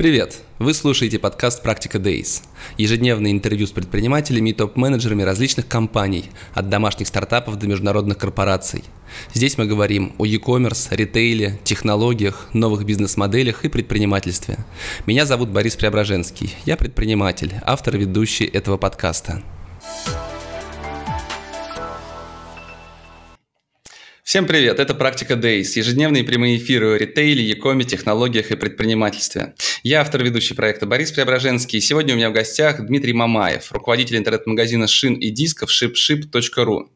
Привет! Вы слушаете подкаст «Практика Days». Ежедневное интервью с предпринимателями и топ-менеджерами различных компаний, от домашних стартапов до международных корпораций. Здесь мы говорим о e-commerce, ритейле, технологиях, новых бизнес-моделях и предпринимательстве. Меня зовут Борис Преображенский. Я предприниматель, автор и ведущий этого подкаста. Всем привет, это «Практика Days», ежедневные прямые эфиры о ритейле, якоме, технологиях и предпринимательстве. Я автор ведущий проекта Борис Преображенский, и сегодня у меня в гостях Дмитрий Мамаев, руководитель интернет-магазина шин и дисков shipship.ru.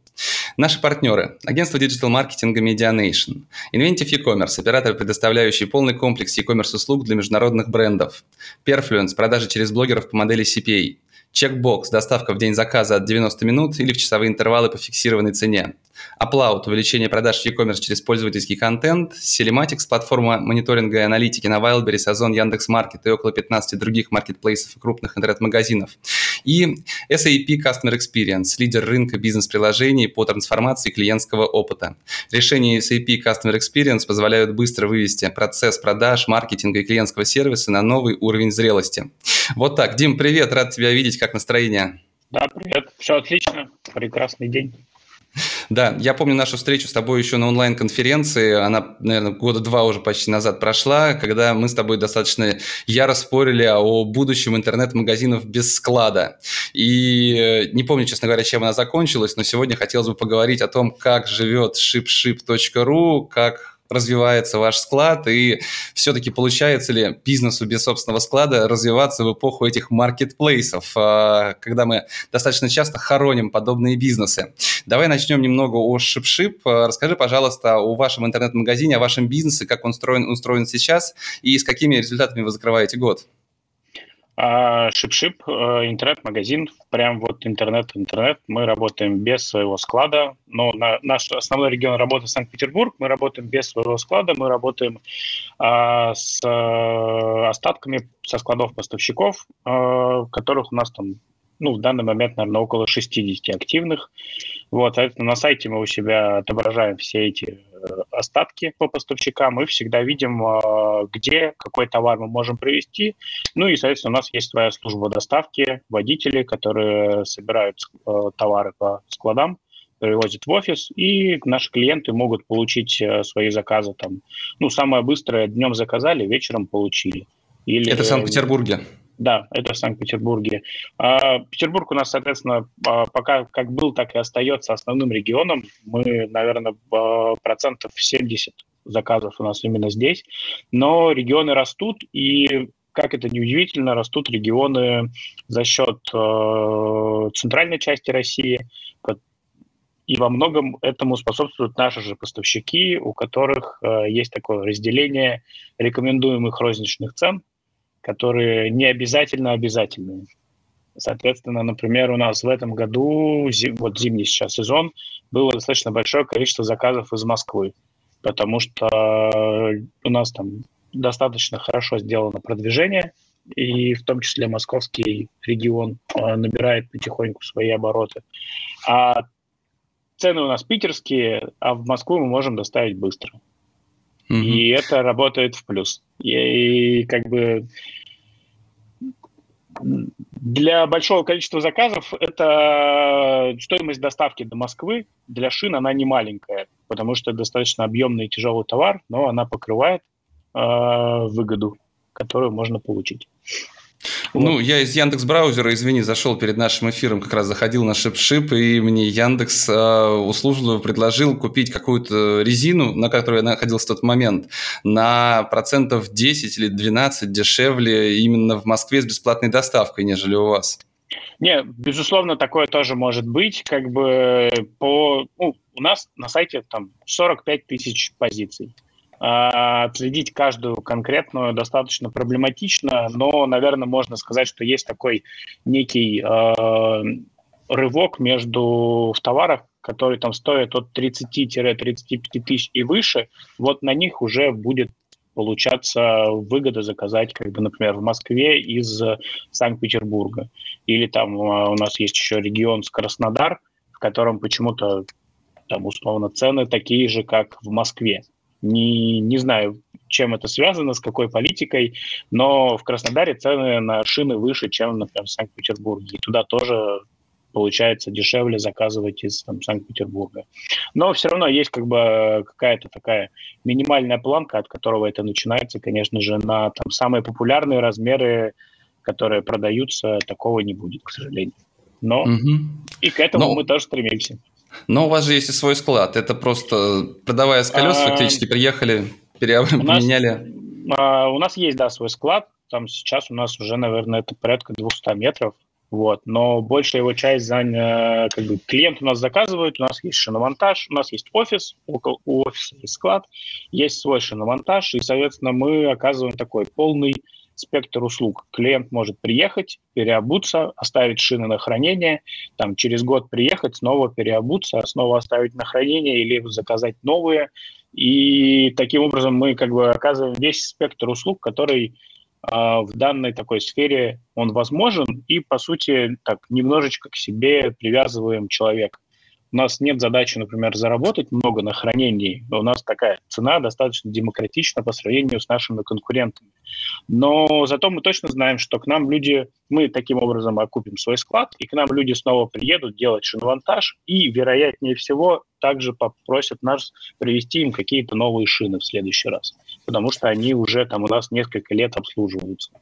Наши партнеры – агентство диджитал-маркетинга Medianation, Inventive e-commerce, оператор, предоставляющий полный комплекс e-commerce услуг для международных брендов, Perfluence, продажи через блогеров по модели CPA, Checkbox – доставка в день заказа от 90 минут или в часовые интервалы по фиксированной цене. Upload – увеличение продаж в e-commerce через пользовательский контент. Selematics – платформа мониторинга и аналитики на Wildberries, Озон, Яндекс.Маркет и около 15 других маркетплейсов и крупных интернет-магазинов. И SAP Customer Experience – лидер рынка бизнес-приложений по трансформации клиентского опыта. Решения SAP Customer Experience позволяют быстро вывести процесс продаж, маркетинга и клиентского сервиса на новый уровень зрелости. Вот так. Дим, привет, рад тебя видеть. Как настроение? Да, привет. Все отлично. Прекрасный день. Да, я помню нашу встречу с тобой еще на онлайн-конференции. Она, наверное, года два уже почти назад прошла, когда мы с тобой достаточно яро спорили о будущем интернет-магазинов без склада. И э, не помню, честно говоря, чем она закончилась, но сегодня хотелось бы поговорить о том, как живет shipship.ru, как развивается ваш склад, и все-таки получается ли бизнесу без собственного склада развиваться в эпоху этих маркетплейсов, а, когда мы достаточно часто хороним подобные бизнесы. Давай начнем немного о ShipShip. А, расскажи, пожалуйста, о вашем интернет-магазине, о вашем бизнесе, как он устроен, устроен сейчас и с какими результатами вы закрываете год. Шип-шип, э, интернет-магазин, прям вот интернет-интернет. Мы работаем без своего склада, но на, наш основной регион работы Санкт-Петербург, мы работаем без своего склада, мы работаем а, с а, остатками со складов поставщиков, а, которых у нас там ну, в данный момент, наверное, около 60 активных. Вот, соответственно, на сайте мы у себя отображаем все эти Э, остатки по поставщикам, мы всегда видим, э, где, какой товар мы можем привезти. Ну и, соответственно, у нас есть своя служба доставки, водители, которые собирают э, товары по складам, привозят в офис, и наши клиенты могут получить свои заказы там. Ну, самое быстрое, днем заказали, вечером получили. Или... Это в Санкт-Петербурге? Да, это в Санкт-Петербурге. А, Петербург у нас, соответственно, а, пока как был, так и остается основным регионом. Мы, наверное, процентов 70 заказов у нас именно здесь. Но регионы растут, и как это неудивительно, растут регионы за счет э, центральной части России, и во многом этому способствуют наши же поставщики, у которых э, есть такое разделение рекомендуемых розничных цен которые не обязательно обязательные. Соответственно, например, у нас в этом году, зим, вот зимний сейчас сезон, было достаточно большое количество заказов из Москвы, потому что у нас там достаточно хорошо сделано продвижение, и в том числе московский регион э, набирает потихоньку свои обороты. А цены у нас питерские, а в Москву мы можем доставить быстро. Mm-hmm. И это работает в плюс. И, и как бы для большого количества заказов это стоимость доставки до Москвы для шин она не маленькая, потому что достаточно объемный и тяжелый товар, но она покрывает э, выгоду, которую можно получить. Ну, я из Яндекс браузера, извини, зашел перед нашим эфиром, как раз заходил на ShipShip, и мне Яндекс э, услужливо предложил купить какую-то резину, на которой я находился в тот момент, на процентов 10 или 12 дешевле именно в Москве с бесплатной доставкой, нежели у вас. Не, безусловно, такое тоже может быть. Как бы по, ну, у нас на сайте там 45 тысяч позиций. А, отследить каждую конкретную достаточно проблематично, но, наверное, можно сказать, что есть такой некий э, рывок между в товарах, которые там стоят от 30-35 тысяч и выше, вот на них уже будет получаться выгода заказать, как бы, например, в Москве из Санкт-Петербурга. Или там у нас есть еще регион с Краснодар, в котором почему-то там условно цены такие же, как в Москве. Не, не знаю, чем это связано, с какой политикой, но в Краснодаре цены на шины выше, чем, например, в Санкт-Петербурге. И туда тоже получается дешевле заказывать из там, Санкт-Петербурга. Но все равно есть как бы какая-то такая минимальная планка, от которого это начинается, конечно же, на там, самые популярные размеры, которые продаются, такого не будет, к сожалению. Но угу. и к этому Но... мы тоже стремимся. Но у вас же есть и свой склад. Это просто продавая с колес, а... фактически приехали, переменяли. А, у нас есть, да, свой склад. Там сейчас у нас уже, наверное, это порядка 200 метров. Вот. Но большая его часть заняла, как бы клиент у нас заказывает, у нас есть шиномонтаж, у нас есть офис, около у офиса есть склад, есть свой шиномонтаж, и, соответственно, мы оказываем такой полный спектр услуг. Клиент может приехать, переобуться, оставить шины на хранение, там через год приехать, снова переобуться, снова оставить на хранение или заказать новые. И таким образом мы как бы оказываем весь спектр услуг, который а, в данной такой сфере он возможен, и, по сути, так немножечко к себе привязываем человека. У нас нет задачи, например, заработать много на хранении. У нас такая цена достаточно демократична по сравнению с нашими конкурентами. Но зато мы точно знаем, что к нам люди, мы таким образом окупим свой склад, и к нам люди снова приедут делать шиномонтаж, и, вероятнее всего, также попросят нас привезти им какие-то новые шины в следующий раз, потому что они уже там у нас несколько лет обслуживаются.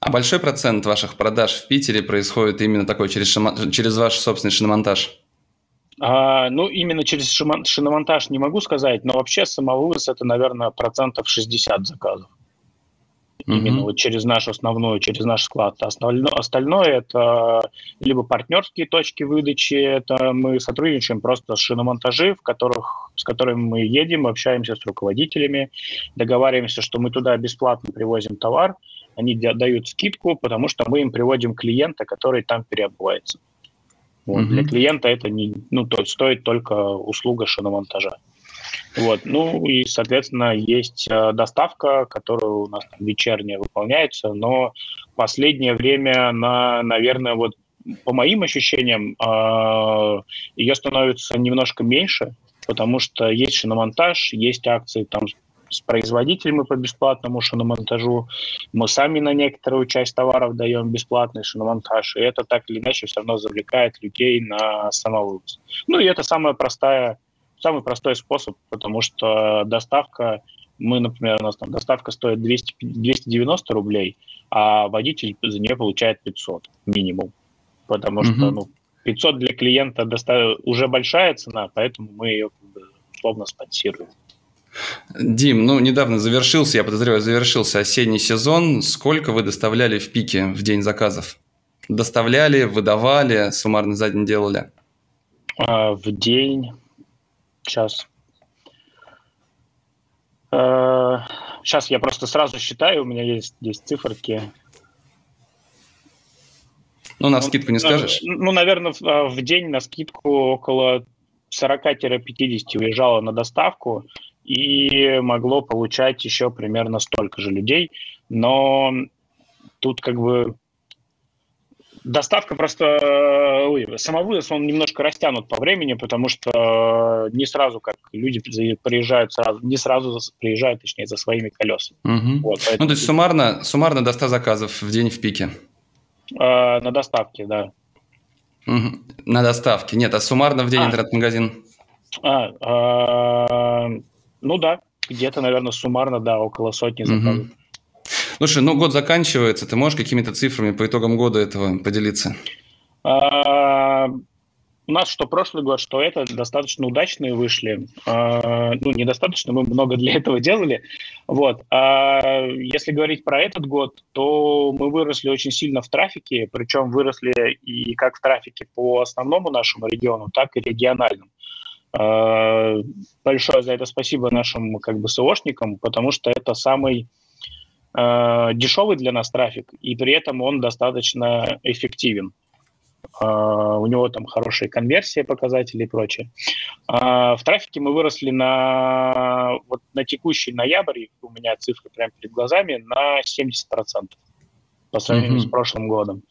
А большой процент ваших продаж в Питере происходит именно такой через, через ваш собственный шиномонтаж? А, ну, именно через шиномонтаж не могу сказать, но вообще самовывоз это, наверное, процентов 60 заказов. Mm-hmm. Именно вот через нашу основную, через наш склад. Остальное, остальное это либо партнерские точки выдачи, это мы сотрудничаем просто с шиномонтажи, в которых, с которыми мы едем, общаемся с руководителями, договариваемся, что мы туда бесплатно привозим товар, они дают скидку, потому что мы им приводим клиента, который там переобувается. Вот. Mm-hmm. Для клиента это не, ну, то есть стоит только услуга шиномонтажа. Вот. Ну и, соответственно, есть э, доставка, которая у нас там вечерняя выполняется, но последнее время она, наверное, вот по моим ощущениям, э, ее становится немножко меньше, потому что есть шиномонтаж, есть акции там с производителями по бесплатному шиномонтажу. Мы сами на некоторую часть товаров даем бесплатный шиномонтаж, и это так или иначе все равно завлекает людей на самовывоз. Ну и это самая простая, самый простой способ, потому что доставка, мы, например, у нас там доставка стоит 200, 290 рублей, а водитель за нее получает 500 минимум, потому mm-hmm. что ну, 500 для клиента доста- уже большая цена, поэтому мы ее условно спонсируем. Дим, ну недавно завершился, я подозреваю, завершился осенний сезон. Сколько вы доставляли в пике в день заказов? Доставляли, выдавали, суммарно за день делали? А, в день, сейчас. А, сейчас я просто сразу считаю, у меня есть здесь циферки. Ну, на ну, скидку не скажешь? Ну, наверное, в, а, в день на скидку около 40-50 уезжало на доставку и могло получать еще примерно столько же людей. Но тут как бы доставка просто... Ой, самовывоз, он немножко растянут по времени, потому что не сразу, как люди приезжают сразу, не сразу приезжают, точнее, за своими колесами. Угу. Вот, поэтому... Ну, то есть суммарно, суммарно до 100 заказов в день в пике? Э, на доставке, да. Угу. На доставке. Нет, а суммарно в день а. интернет-магазин? А, а, ну да, где-то, наверное, суммарно, да, около сотни заказов. Угу. Слушай, ну год заканчивается, ты можешь какими-то цифрами по итогам года этого поделиться? А, у нас что прошлый год, что это достаточно удачные вышли. А, ну, недостаточно, мы много для этого делали. Вот. А если говорить про этот год, то мы выросли очень сильно в трафике, причем выросли и как в трафике по основному нашему региону, так и региональному. А, большое за это спасибо нашим как бы СОшникам, потому что это самый э, дешевый для нас трафик, и при этом он достаточно эффективен. Э, у него там хорошие конверсии, показатели и прочее. Э, в трафике мы выросли на, вот на текущий ноябрь, у меня цифры прямо перед глазами, на 70% по сравнению mm-hmm. с прошлым годом.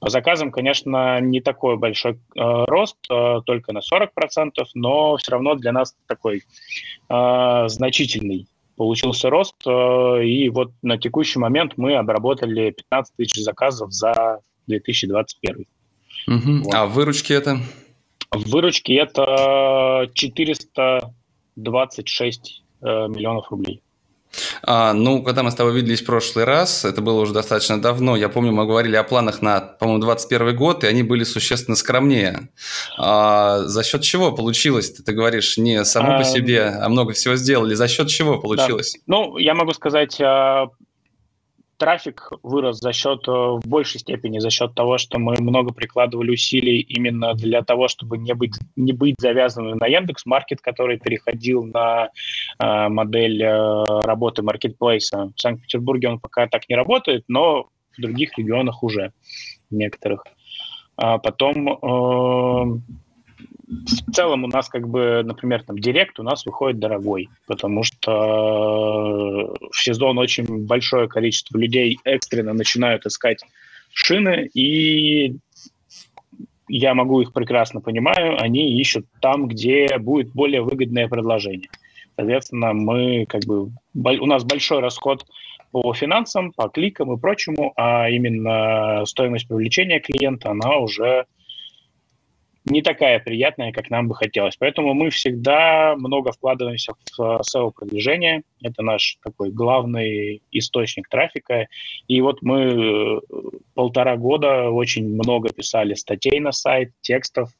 По заказам, конечно, не такой большой э, рост, э, только на 40%, но все равно для нас такой э, значительный получился рост, э, и вот на текущий момент мы обработали 15 тысяч заказов за 2021. Угу. Вот. А выручки это? Выручки это 426 э, миллионов рублей. А, ну, когда мы с тобой виделись в прошлый раз, это было уже достаточно давно, я помню, мы говорили о планах на, по-моему, 21 год, и они были существенно скромнее. А, за счет чего получилось? Ты, ты говоришь, не само по себе, а много всего сделали. За счет чего получилось? Да. Ну, я могу сказать, а, трафик вырос за счет, э, в большей степени за счет того, что мы много прикладывали усилий именно для того, чтобы не быть, не быть завязанным на Яндекс Маркет, который переходил на э, модель э, работы маркетплейса. В Санкт-Петербурге он пока так не работает, но в других регионах уже, некоторых. А потом э, в целом у нас как бы, например, там Директ у нас выходит дорогой, потому что в сезон очень большое количество людей экстренно начинают искать шины, и я могу их прекрасно понимаю, они ищут там, где будет более выгодное предложение. Соответственно, мы как бы у нас большой расход по финансам, по кликам и прочему, а именно стоимость привлечения клиента, она уже не такая приятная, как нам бы хотелось. Поэтому мы всегда много вкладываемся в э, SEO-продвижение. Это наш такой главный источник трафика. И вот мы э, полтора года очень много писали статей на сайт, текстов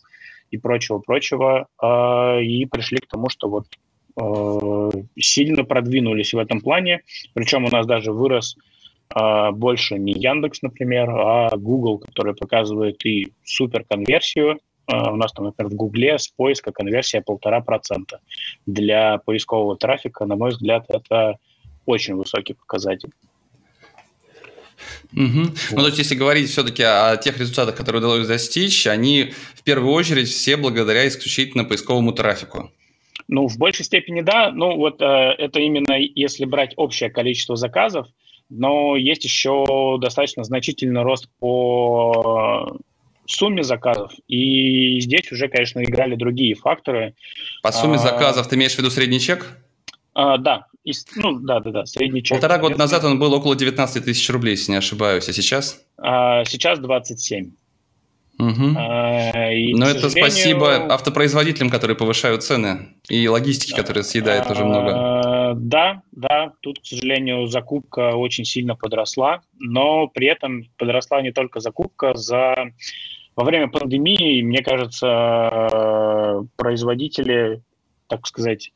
и прочего-прочего, э, и пришли к тому, что вот сильно продвинулись в этом плане. Причем у нас даже вырос больше не Яндекс, например, а Google, который показывает и супер конверсию, а, у нас там, например, в Гугле с поиска конверсия полтора процента. Для поискового трафика, на мой взгляд, это очень высокий показатель. Угу. Вот. Ну, то есть, если говорить все-таки о тех результатах, которые удалось достичь, они в первую очередь все благодаря исключительно поисковому трафику. Ну, в большей степени да. Ну, вот э, это именно если брать общее количество заказов, но есть еще достаточно значительный рост по сумме заказов. И здесь уже, конечно, играли другие факторы. По сумме а, заказов ты имеешь в виду средний чек? А, да, и, ну, да, да, да, средний чек. Полтора года назад он был около 19 тысяч рублей, если не ошибаюсь, а сейчас? А, сейчас 27. Угу. А, и, Но это сожалению... спасибо автопроизводителям, которые повышают цены, и логистике, которая съедает а, тоже много. Да, да, тут, к сожалению, закупка очень сильно подросла, но при этом подросла не только закупка, за во время пандемии, мне кажется, производители, так сказать,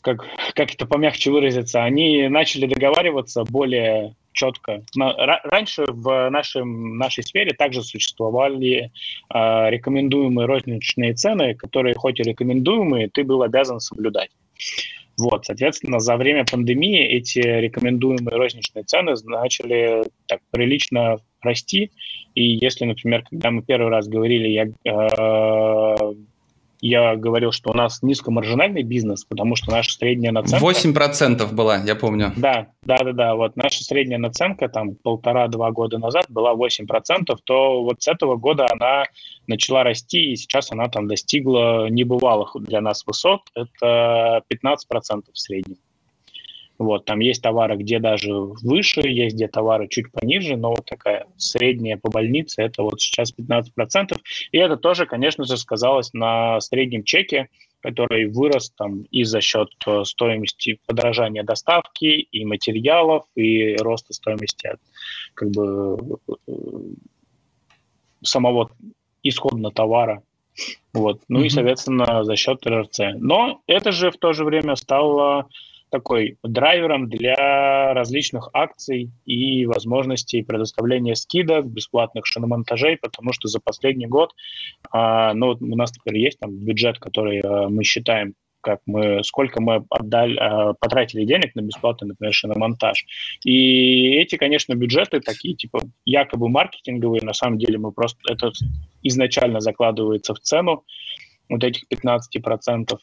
как, как это помягче выразиться, они начали договариваться более четко. Раньше в нашем, нашей сфере также существовали э, рекомендуемые розничные цены, которые хоть и рекомендуемые, ты был обязан соблюдать. Вот, соответственно, за время пандемии эти рекомендуемые розничные цены начали так прилично расти. И если, например, когда мы первый раз говорили, я, э, я говорил, что у нас низкомаржинальный бизнес, потому что наша средняя наценка... 8% была, я помню. Да, да, да, да. Вот наша средняя наценка там полтора-два года назад была 8%, то вот с этого года она начала расти, и сейчас она там достигла небывалых для нас высот. Это 15% в среднем. Вот, там есть товары, где даже выше, есть где товары чуть пониже, но вот такая средняя по больнице это вот сейчас 15%. И это тоже, конечно же, сказалось на среднем чеке, который вырос там и за счет э, стоимости подорожания доставки, и материалов, и роста стоимости как бы э, самого исходного товара. Вот. Ну mm-hmm. и, соответственно, за счет РРЦ. Но это же в то же время стало такой драйвером для различных акций и возможностей предоставления скидок, бесплатных шиномонтажей, потому что за последний год, а, ну, у нас теперь есть там бюджет, который а, мы считаем как мы, сколько мы отдали, а, потратили денег на бесплатный, например, шиномонтаж. И эти, конечно, бюджеты такие, типа, якобы маркетинговые, на самом деле мы просто, это изначально закладывается в цену вот этих 15%.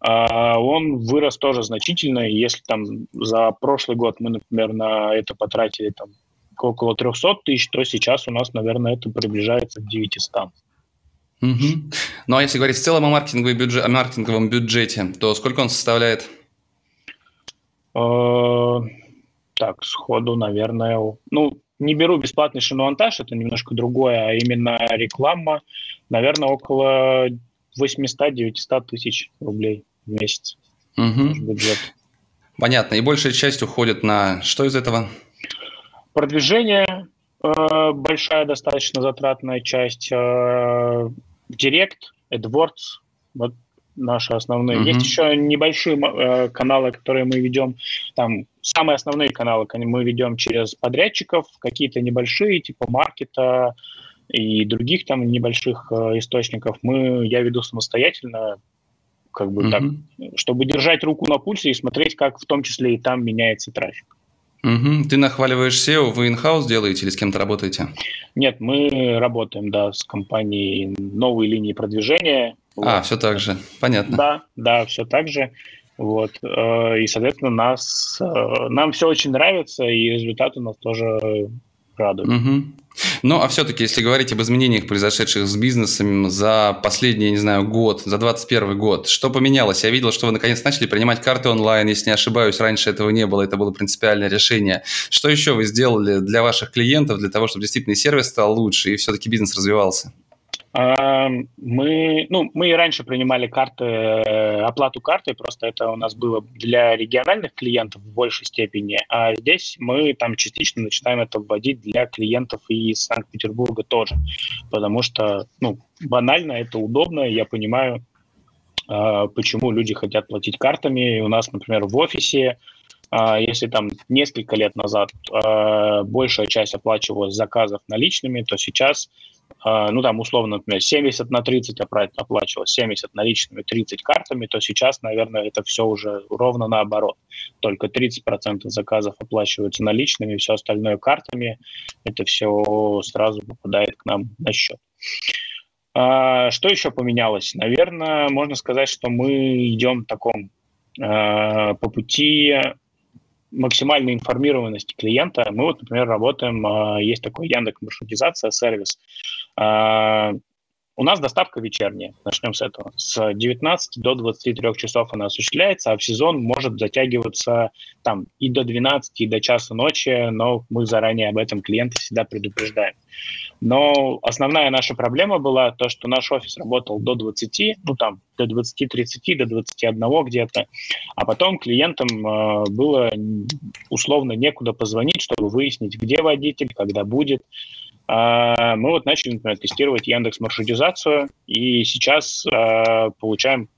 А, он вырос тоже значительно. Если там за прошлый год мы, например, на это потратили там около 300 тысяч, то сейчас у нас, наверное, это приближается к 900. Угу. Ну а если говорить в целом о, бюджете, о маркетинговом бюджете, то сколько он составляет? Э, так, сходу, наверное, ну, не беру бесплатный шиномонтаж, это немножко другое, а именно реклама, наверное, около 800-900 тысяч рублей в месяц. Угу. Бюджет. Понятно. И большая часть уходит на что из этого? Продвижение, э, большая достаточно затратная часть, э, Директ, AdWords, вот наши основные. Mm-hmm. Есть еще небольшие э, каналы, которые мы ведем. Там самые основные каналы мы ведем через подрядчиков, какие-то небольшие, типа маркета и других там небольших э, источников. Мы я веду самостоятельно, как бы mm-hmm. так, чтобы держать руку на пульсе и смотреть, как в том числе и там меняется трафик. Угу. Ты нахваливаешь SEO, вы in-house делаете или с кем-то работаете? Нет, мы работаем, да, с компанией новой линии продвижения. А, вот. все так же, понятно. Да, да, все так же. Вот. Э, и, соответственно, нас, э, нам все очень нравится, и результаты нас тоже радуют. Угу. Ну, а все-таки, если говорить об изменениях, произошедших с бизнесом за последний, не знаю, год, за 2021 год, что поменялось? Я видел, что вы наконец начали принимать карты онлайн, если не ошибаюсь, раньше этого не было, это было принципиальное решение. Что еще вы сделали для ваших клиентов, для того, чтобы действительно сервис стал лучше и все-таки бизнес развивался? Мы, ну, мы и раньше принимали карты, э, оплату карты, просто это у нас было для региональных клиентов в большей степени, а здесь мы там частично начинаем это вводить для клиентов и из Санкт-Петербурга тоже, потому что, ну, банально, это удобно, я понимаю, а, почему люди хотят платить картами. У нас, например, в офисе а, если там несколько лет назад э, большая часть оплачивалась заказов наличными, то сейчас ну там условно, например, 70 на 30 оплачивалось, 70 наличными, 30 картами, то сейчас, наверное, это все уже ровно наоборот. Только 30% заказов оплачиваются наличными, все остальное картами. Это все сразу попадает к нам на счет. А, что еще поменялось? Наверное, можно сказать, что мы идем в таком а, по пути максимальной информированности клиента. Мы вот, например, работаем, есть такой Яндекс маршрутизация сервис. У нас доставка вечерняя, начнем с этого. С 19 до 23 часов она осуществляется, а в сезон может затягиваться там и до 12, и до часа ночи, но мы заранее об этом клиента всегда предупреждаем. Но основная наша проблема была то, что наш офис работал до 20, ну там до 20-30, до 21 где-то, а потом клиентам э, было условно некуда позвонить, чтобы выяснить, где водитель, когда будет. А, мы вот начали, например, тестировать Яндекс маршрутизацию, и сейчас а, получаем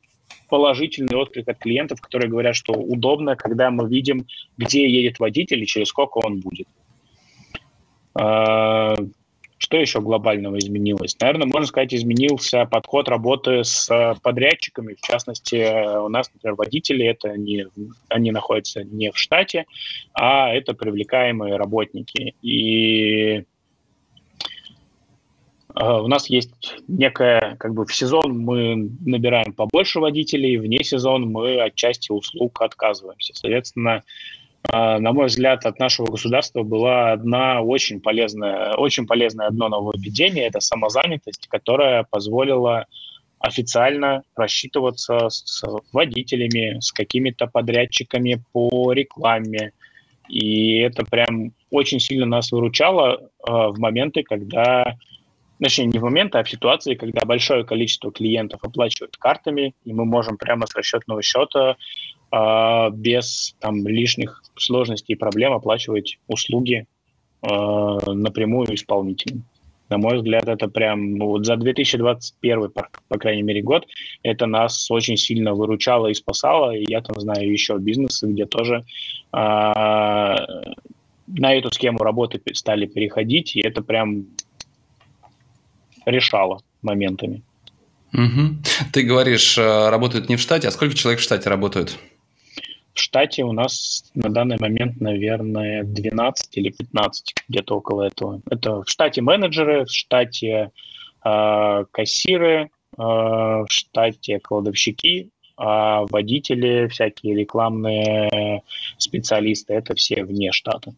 положительный отклик от клиентов, которые говорят, что удобно, когда мы видим, где едет водитель и через сколько он будет. А, что еще глобального изменилось? Наверное, можно сказать, изменился подход работы с подрядчиками. В частности, у нас, например, водители, это не, они находятся не в штате, а это привлекаемые работники. И у нас есть некая, как бы в сезон мы набираем побольше водителей, вне сезон мы от части услуг отказываемся. Соответственно, а, на мой взгляд, от нашего государства была одна очень полезная, очень полезное одно нововведение, это самозанятость, которая позволила официально рассчитываться с водителями, с какими-то подрядчиками по рекламе. И это прям очень сильно нас выручало э, в моменты, когда точнее, не в момент, а в ситуации, когда большое количество клиентов оплачивают картами, и мы можем прямо с расчетного счета э, без там, лишних сложностей и проблем оплачивать услуги э, напрямую исполнителям. На мой взгляд, это прям ну, вот за 2021, по, по крайней мере, год, это нас очень сильно выручало и спасало. И я там знаю еще бизнесы, где тоже э, на эту схему работы стали переходить, и это прям решала моментами. Угу. Ты говоришь, э, работают не в штате, а сколько человек в штате работают? В штате у нас на данный момент, наверное, 12 или 15, где-то около этого. Это в штате менеджеры, в штате э, кассиры, э, в штате кладовщики, а водители, всякие рекламные специалисты, это все вне штата.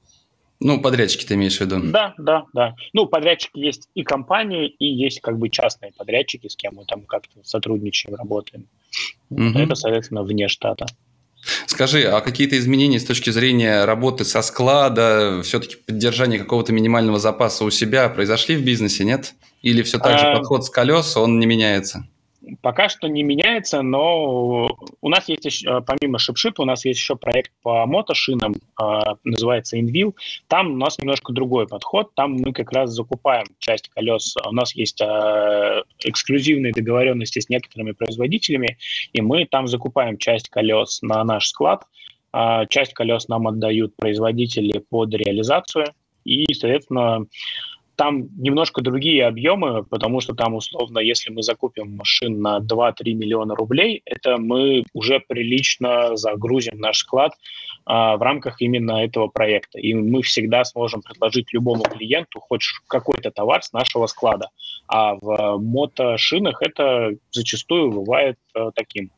Ну, подрядчики ты имеешь в виду? Да, да, да. Ну, подрядчики есть и компании, и есть как бы частные подрядчики, с кем мы там как-то сотрудничаем, работаем. Угу. Это, соответственно, вне штата. Скажи, а какие-то изменения с точки зрения работы со склада, все-таки поддержания какого-то минимального запаса у себя произошли в бизнесе, нет? Или все так же а... подход с колес, он не меняется? Пока что не меняется, но у нас есть еще, помимо ShipShip, у нас есть еще проект по мотошинам, а, называется InView. Там у нас немножко другой подход. Там мы как раз закупаем часть колес. У нас есть а, эксклюзивные договоренности с некоторыми производителями, и мы там закупаем часть колес на наш склад. Часть колес нам отдают производители под реализацию. И, соответственно, там немножко другие объемы, потому что там, условно, если мы закупим машин на 2-3 миллиона рублей, это мы уже прилично загрузим наш склад а, в рамках именно этого проекта. И мы всегда сможем предложить любому клиенту хоть какой-то товар с нашего склада. А в мотошинах это зачастую бывает а, таким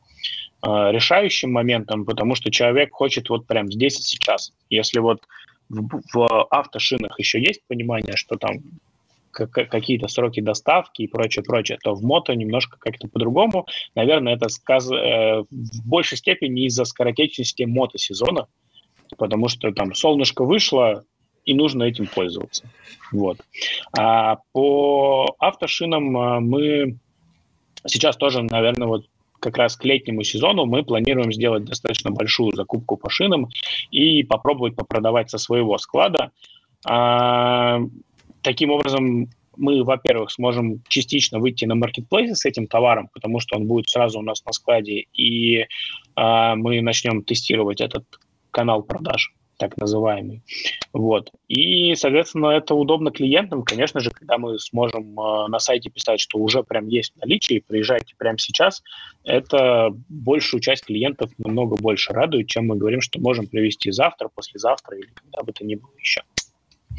а, решающим моментом, потому что человек хочет вот прям здесь и сейчас. Если вот в, в автошинах еще есть понимание, что там какие-то сроки доставки и прочее, прочее, то в мото немножко как-то по-другому. Наверное, это сказ... э, в большей степени из-за скоротечности мотосезона, потому что там солнышко вышло, и нужно этим пользоваться. Вот. А по автошинам э, мы сейчас тоже, наверное, вот как раз к летнему сезону мы планируем сделать достаточно большую закупку по шинам и попробовать попродавать со своего склада. А, таким образом, мы, во-первых, сможем частично выйти на маркетплейсы с этим товаром, потому что он будет сразу у нас на складе, и а, мы начнем тестировать этот канал продаж так называемый. Вот. И, соответственно, это удобно клиентам. Конечно же, когда мы сможем э, на сайте писать, что уже прям есть наличие, приезжайте прямо сейчас, это большую часть клиентов намного больше радует, чем мы говорим, что можем привезти завтра, послезавтра или когда бы то ни было еще.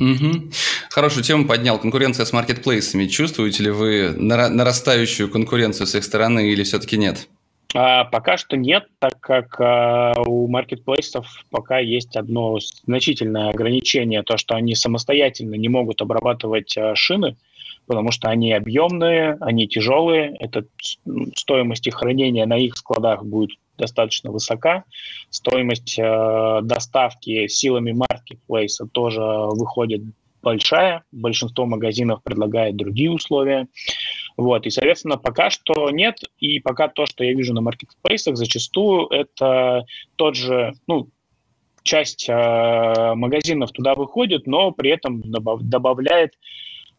Угу. Хорошую тему поднял. Конкуренция с маркетплейсами. Чувствуете ли вы нарастающую конкуренцию с их стороны или все-таки нет? А, пока что нет, так как а, у маркетплейсов пока есть одно значительное ограничение, то, что они самостоятельно не могут обрабатывать а, шины, потому что они объемные, они тяжелые, это стоимость их хранения на их складах будет достаточно высока, стоимость э, доставки силами маркетплейса тоже выходит большая, большинство магазинов предлагает другие условия. Вот, и, соответственно, пока что нет, и пока то, что я вижу на маркетплейсах, зачастую это тот же, ну, часть э, магазинов туда выходит, но при этом добав, добавляет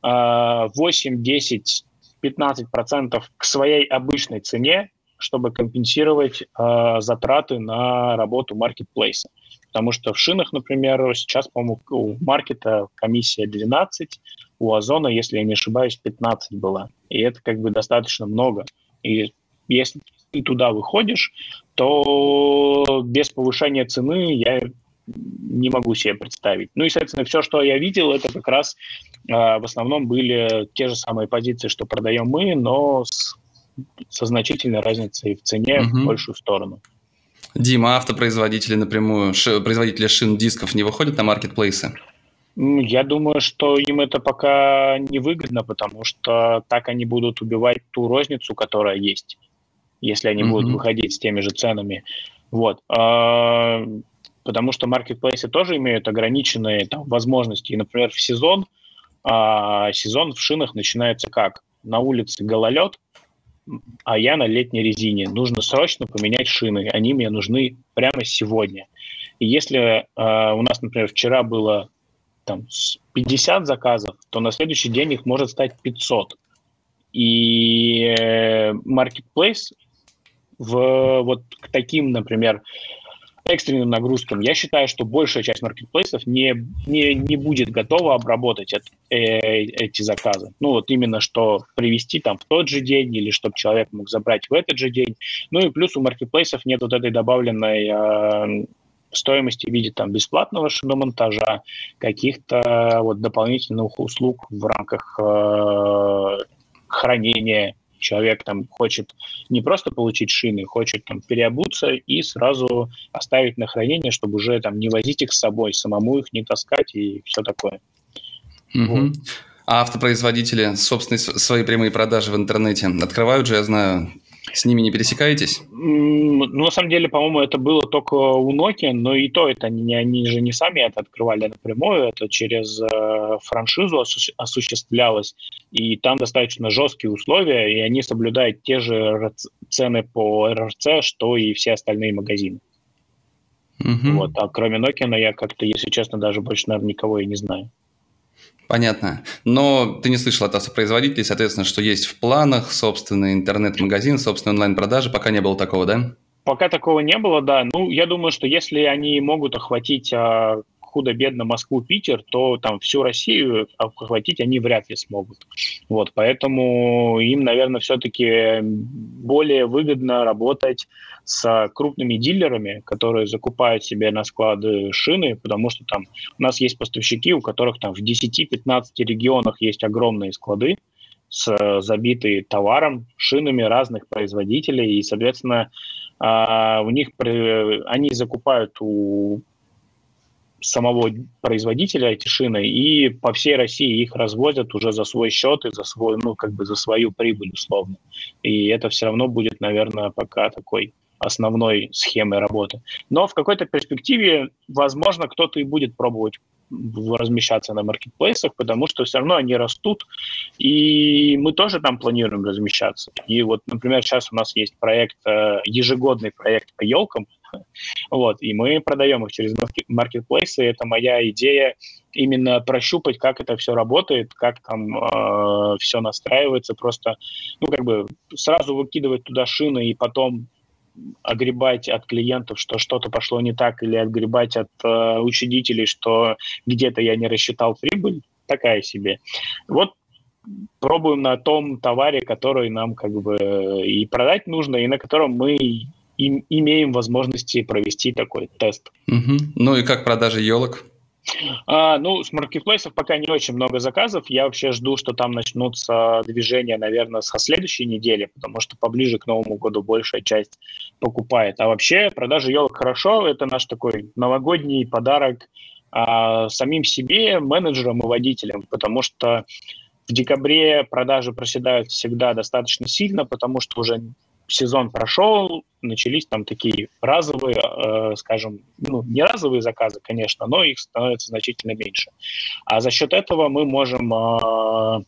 э, 8, 10, 15 процентов к своей обычной цене, чтобы компенсировать э, затраты на работу маркетплейса. Потому что в шинах, например, сейчас, по-моему, у маркета комиссия 12, у Озона, если я не ошибаюсь, 15 была. И это как бы достаточно много. И если ты туда выходишь, то без повышения цены я не могу себе представить. Ну и, соответственно, все, что я видел, это как раз э, в основном были те же самые позиции, что продаем мы, но с, со значительной разницей в цене угу. в большую сторону. Дима, автопроизводители напрямую, ши, производители шин дисков не выходят на маркетплейсы? Я думаю, что им это пока не выгодно, потому что так они будут убивать ту розницу, которая есть, если они mm-hmm. будут выходить с теми же ценами. Вот. А, потому что маркетплейсы тоже имеют ограниченные там, возможности. И, например, в сезон, а, сезон в шинах начинается как? На улице гололед, а я на летней резине. Нужно срочно поменять шины. Они мне нужны прямо сегодня. И если э, у нас, например, вчера было там 50 заказов, то на следующий день их может стать 500. И э, Marketplace в вот к таким, например, экстренным нагрузкам, я считаю, что большая часть маркетплейсов не, не, не будет готова обработать это, э, эти заказы. Ну вот именно, что привести там в тот же день или чтобы человек мог забрать в этот же день. Ну и плюс у маркетплейсов нет вот этой добавленной э, стоимости в виде там бесплатного шиномонтажа, каких-то вот дополнительных услуг в рамках э, хранения. Человек там хочет не просто получить шины, хочет там переобуться и сразу оставить на хранение, чтобы уже там не возить их с собой, самому их не таскать и все такое. Угу. Вот. А автопроизводители собственные свои прямые продажи в интернете открывают же, я знаю, С ними не пересекаетесь? Ну, на самом деле, по-моему, это было только у Nokia, но и то это они, они же не сами это открывали напрямую, это через э, франшизу осу- осуществлялось, и там достаточно жесткие условия, и они соблюдают те же цены по РРЦ, что и все остальные магазины. Угу. Вот, а кроме Nokia, я как-то, если честно, даже больше, наверное, никого и не знаю. Понятно. Но ты не слышал от автопроизводителей, соответственно, что есть в планах собственный интернет-магазин, собственные онлайн-продажи, пока не было такого, да? Пока такого не было, да. Ну, я думаю, что если они могут охватить а, худо-бедно Москву, Питер, то там всю Россию охватить они вряд ли смогут. Вот, поэтому им, наверное, все-таки более выгодно работать с крупными дилерами, которые закупают себе на склады шины, потому что там у нас есть поставщики, у которых там в 10-15 регионах есть огромные склады, с забитые товаром, шинами разных производителей, и, соответственно, а, у них они закупают у самого производителя эти шины и по всей России их развозят уже за свой счет и за свой, ну, как бы за свою прибыль условно. И это все равно будет, наверное, пока такой основной схемой работы. Но в какой-то перспективе, возможно, кто-то и будет пробовать размещаться на маркетплейсах, потому что все равно они растут, и мы тоже там планируем размещаться. И вот, например, сейчас у нас есть проект, э, ежегодный проект по елкам, вот, и мы продаем их через маркетплейсы. Это моя идея именно прощупать, как это все работает, как там э, все настраивается. Просто, ну, как бы сразу выкидывать туда шины и потом огребать от клиентов, что что-то пошло не так, или отгребать от э, учредителей, что где-то я не рассчитал прибыль, такая себе. Вот пробуем на том товаре, который нам как бы и продать нужно, и на котором мы им, имеем возможности провести такой тест. Угу. Ну и как продажи елок? А, ну, с маркетплейсов пока не очень много заказов. Я вообще жду, что там начнутся движения, наверное, со следующей недели, потому что поближе к Новому году большая часть покупает. А вообще продажи елок хорошо. Это наш такой новогодний подарок а, самим себе, менеджерам и водителям, потому что в декабре продажи проседают всегда достаточно сильно, потому что уже сезон прошел, начались там такие разовые, э, скажем, ну, не разовые заказы, конечно, но их становится значительно меньше. А за счет этого мы можем... Э,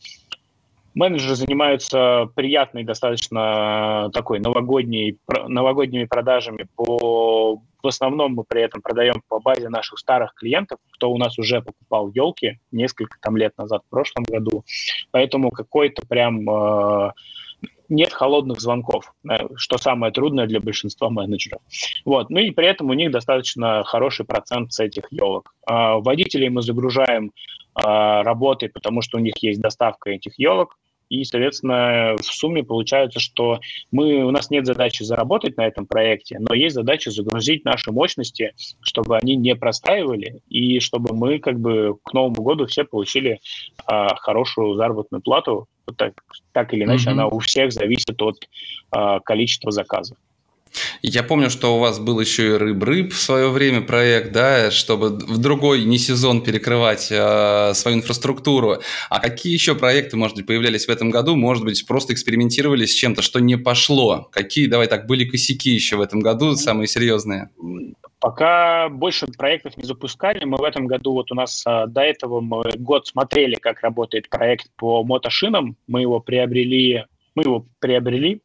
менеджеры занимаются приятной достаточно такой новогодней, новогодними продажами по в основном мы при этом продаем по базе наших старых клиентов, кто у нас уже покупал елки несколько там лет назад, в прошлом году. Поэтому какой-то прям э, нет холодных звонков, что самое трудное для большинства менеджеров. Вот. Ну и при этом у них достаточно хороший процент с этих елок. А, водителей мы загружаем а, работой, потому что у них есть доставка этих елок, и, соответственно, в сумме получается, что мы, у нас нет задачи заработать на этом проекте, но есть задача загрузить наши мощности, чтобы они не простаивали, и чтобы мы как бы к Новому году все получили а, хорошую заработную плату так, так или иначе, mm-hmm. она у всех зависит от э, количества заказов. Я помню, что у вас был еще и рыб-рыб в свое время проект, да, чтобы в другой не сезон перекрывать э, свою инфраструктуру. А какие еще проекты, может быть, появлялись в этом году? Может быть, просто экспериментировали с чем-то, что не пошло? Какие, давай так, были косяки еще в этом году, самые серьезные? Пока больше проектов не запускали. Мы в этом году, вот у нас а, до этого мы год смотрели, как работает проект по мотошинам. Мы его приобрели, мы его приобрели,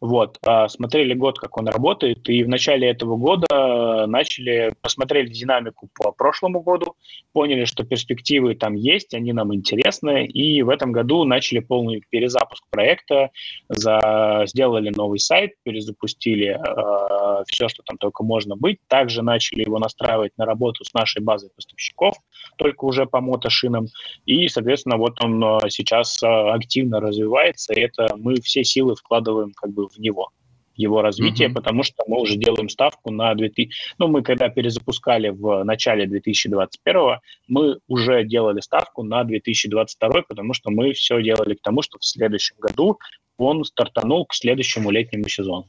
вот, а, смотрели год, как он работает, и в начале этого года начали, посмотрели динамику по прошлому году, поняли, что перспективы там есть, они нам интересны, и в этом году начали полный перезапуск проекта, за, сделали новый сайт, перезапустили э, все, что там только можно быть, также начали его настраивать на работу с нашей базой поставщиков, только уже по мотошинам, и, соответственно, вот он сейчас активно развивается, и это мы все силы вкладываем как бы в него его развитие, mm-hmm. потому что мы уже делаем ставку на 2000... Ну, мы когда перезапускали в начале 2021, мы уже делали ставку на 2022, потому что мы все делали к тому, что в следующем году он стартанул к следующему летнему сезону.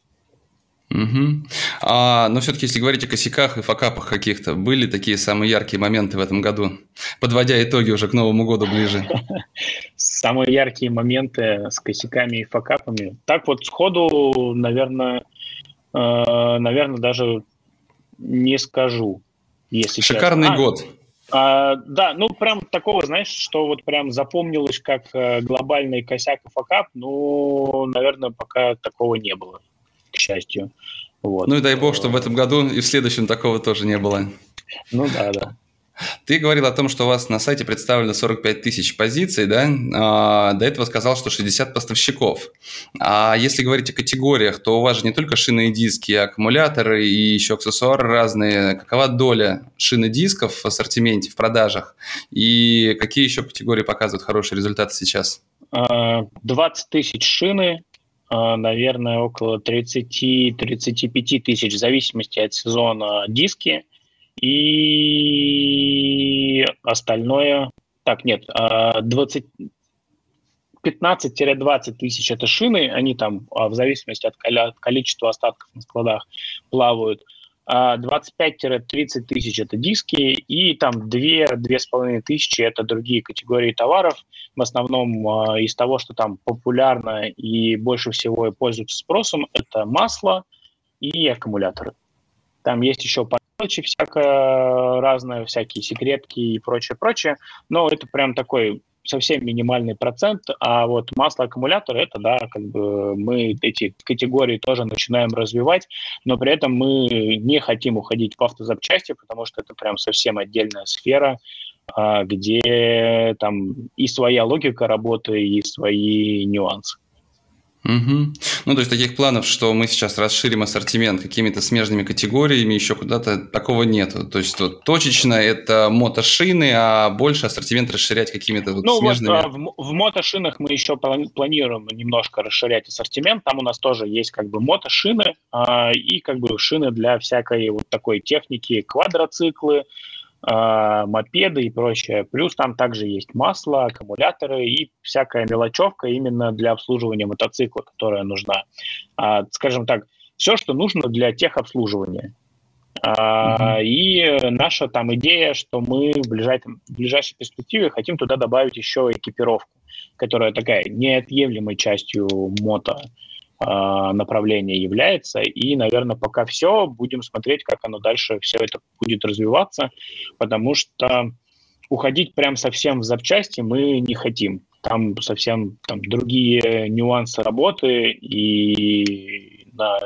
Угу. А, но все-таки, если говорить о косяках и факапах каких-то, были такие самые яркие моменты в этом году, подводя итоги уже к Новому году ближе? Самые яркие моменты с косяками и факапами. Так вот сходу, наверное, э, наверное, даже не скажу, если Шикарный честно. год. А, да, ну прям такого, знаешь, что вот прям запомнилось как э, глобальный косяк и факап, ну, наверное, пока такого не было к счастью. Вот. Ну и дай бог, чтобы в этом году и в следующем такого тоже не было. Ну да, да. Ты говорил о том, что у вас на сайте представлено 45 тысяч позиций, да? А, до этого сказал, что 60 поставщиков. А если говорить о категориях, то у вас же не только шины и диски, а аккумуляторы и еще аксессуары разные. Какова доля шины дисков в ассортименте, в продажах? И какие еще категории показывают хорошие результаты сейчас? 20 а, тысяч шины, наверное, около 30-35 тысяч, в зависимости от сезона, диски. И остальное... Так, нет, 20, а, 15-20 тысяч это шины, они там а, в зависимости от количества остатков на складах плавают. 25-30 тысяч это диски, и там 2-2,5 тысячи это другие категории товаров, в основном э, из того, что там популярно и больше всего пользуются спросом, это масло и аккумуляторы. Там есть еще мелочи всякое разное, всякие секретки и прочее, прочее, но это прям такой совсем минимальный процент, а вот масло аккумулятор это да, как бы мы эти категории тоже начинаем развивать, но при этом мы не хотим уходить в автозапчасти, потому что это прям совсем отдельная сфера, а, где там и своя логика работы, и свои нюансы. Угу. Ну, то есть таких планов, что мы сейчас расширим ассортимент какими-то смежными категориями, еще куда-то такого нету. То есть вот точечно это мотошины, а больше ассортимент расширять какими-то вот ну, смежными. Вот, в, в мотошинах мы еще планируем немножко расширять ассортимент. Там у нас тоже есть как бы мотошины а, и как бы шины для всякой вот такой техники, квадроциклы, э, мопеды и прочее. Плюс там также есть масло, аккумуляторы и всякая мелочевка именно для обслуживания мотоцикла, которая нужна. Э, скажем так, все, что нужно для техобслуживания. Mm-hmm. И наша там идея, что мы в ближайшей, в ближайшей перспективе хотим туда добавить еще экипировку, которая такая неотъемлемой частью мото направление является. И, наверное, пока все, будем смотреть, как оно дальше все это будет развиваться, потому что уходить прям совсем в запчасти мы не хотим. Там совсем там, другие нюансы работы, и да,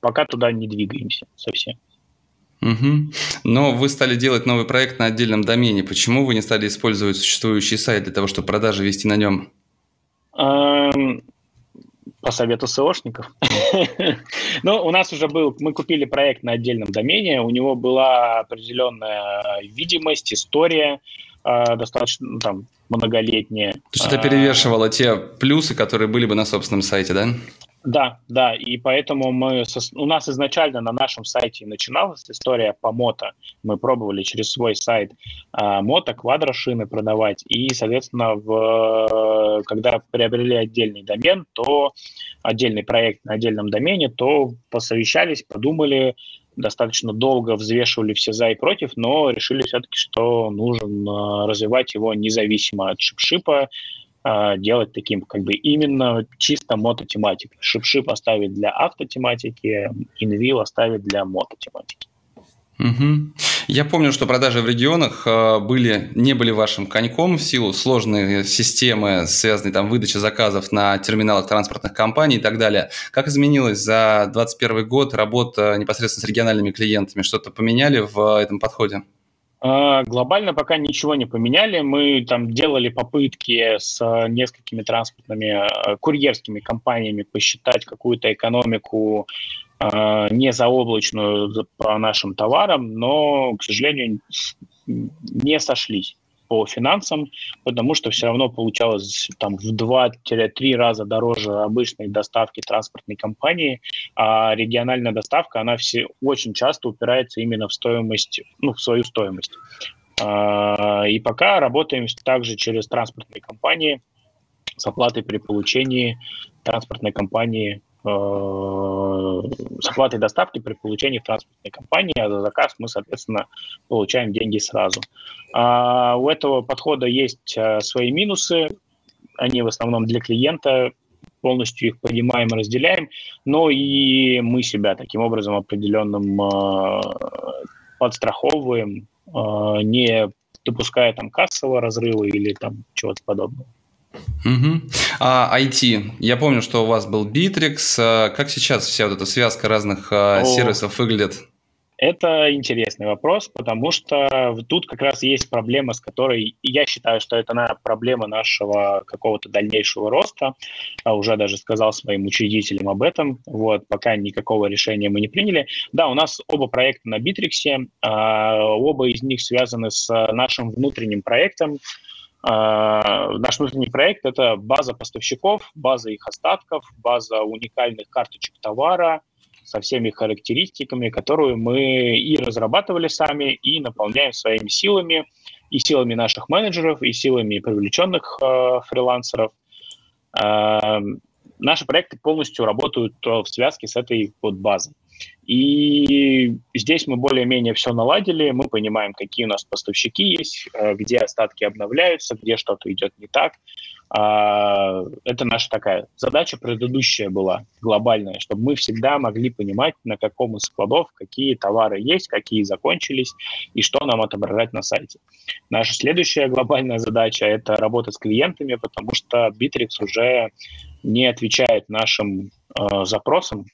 пока туда не двигаемся совсем. Угу. Но вы стали делать новый проект на отдельном домене. Почему вы не стали использовать существующий сайт для того, чтобы продажи вести на нем? По совету СОшников. Ну, у нас уже был, мы купили проект на отдельном домене, у него была определенная видимость, история, а, достаточно ну, там многолетняя. То есть это перевешивало те плюсы, которые были бы на собственном сайте, да? Да, да, и поэтому мы, у нас изначально на нашем сайте начиналась история по мото. Мы пробовали через свой сайт а, мото, квадрошины продавать, и, соответственно, в, когда приобрели отдельный домен, то отдельный проект на отдельном домене, то посовещались, подумали, достаточно долго взвешивали все за и против, но решили все-таки, что нужно развивать его независимо от шипшипа, а, делать таким как бы именно чисто мототематикой. Шип-шип оставить для автотематики, InView оставить для мототематики. Угу. Я помню, что продажи в регионах а, были, не были вашим коньком в силу сложной системы, связанной там выдача заказов на терминалах транспортных компаний и так далее. Как изменилась за 2021 год работа непосредственно с региональными клиентами? Что-то поменяли в этом подходе? А, глобально пока ничего не поменяли. Мы там делали попытки с несколькими транспортными а, курьерскими компаниями посчитать какую-то экономику а, не заоблачную по нашим товарам, но, к сожалению, не сошлись по финансам, потому что все равно получалось там в 2-3 раза дороже обычной доставки транспортной компании, а региональная доставка, она все очень часто упирается именно в стоимость, ну, в свою стоимость. А, и пока работаем также через транспортные компании с оплатой при получении транспортной компании с оплатой доставки при получении в транспортной компании, а за заказ мы, соответственно, получаем деньги сразу. А у этого подхода есть свои минусы, они в основном для клиента, полностью их понимаем и разделяем, но и мы себя таким образом определенным э, подстраховываем, э, не допуская там кассового разрыва или там чего-то подобного. Угу. А IT. Я помню, что у вас был Bittrex. А как сейчас вся вот эта связка разных О, сервисов выглядит? Это интересный вопрос, потому что тут как раз есть проблема, с которой я считаю, что это на проблема нашего какого-то дальнейшего роста. А уже даже сказал своим учредителям об этом. Вот, пока никакого решения мы не приняли. Да, у нас оба проекта на Битриксе, оба из них связаны с нашим внутренним проектом. А, наш внутренний проект – это база поставщиков, база их остатков, база уникальных карточек товара – со всеми характеристиками, которую мы и разрабатывали сами, и наполняем своими силами, и силами наших менеджеров, и силами привлеченных э, фрилансеров. Э, наши проекты полностью работают э, в связке с этой вот базой. И здесь мы более-менее все наладили, мы понимаем, какие у нас поставщики есть, э, где остатки обновляются, где что-то идет не так. А, это наша такая задача предыдущая была, глобальная, чтобы мы всегда могли понимать, на каком из складов какие товары есть, какие закончились и что нам отображать на сайте. Наша следующая глобальная задача – это работа с клиентами, потому что Bittrex уже не отвечает нашим э, запросам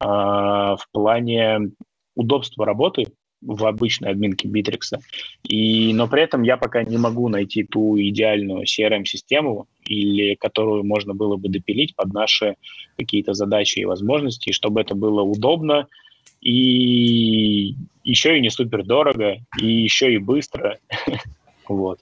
в плане удобства работы в обычной админке Битрикса. И, но при этом я пока не могу найти ту идеальную CRM-систему, или которую можно было бы допилить под наши какие-то задачи и возможности, чтобы это было удобно и еще и не супер дорого, и еще и быстро. вот.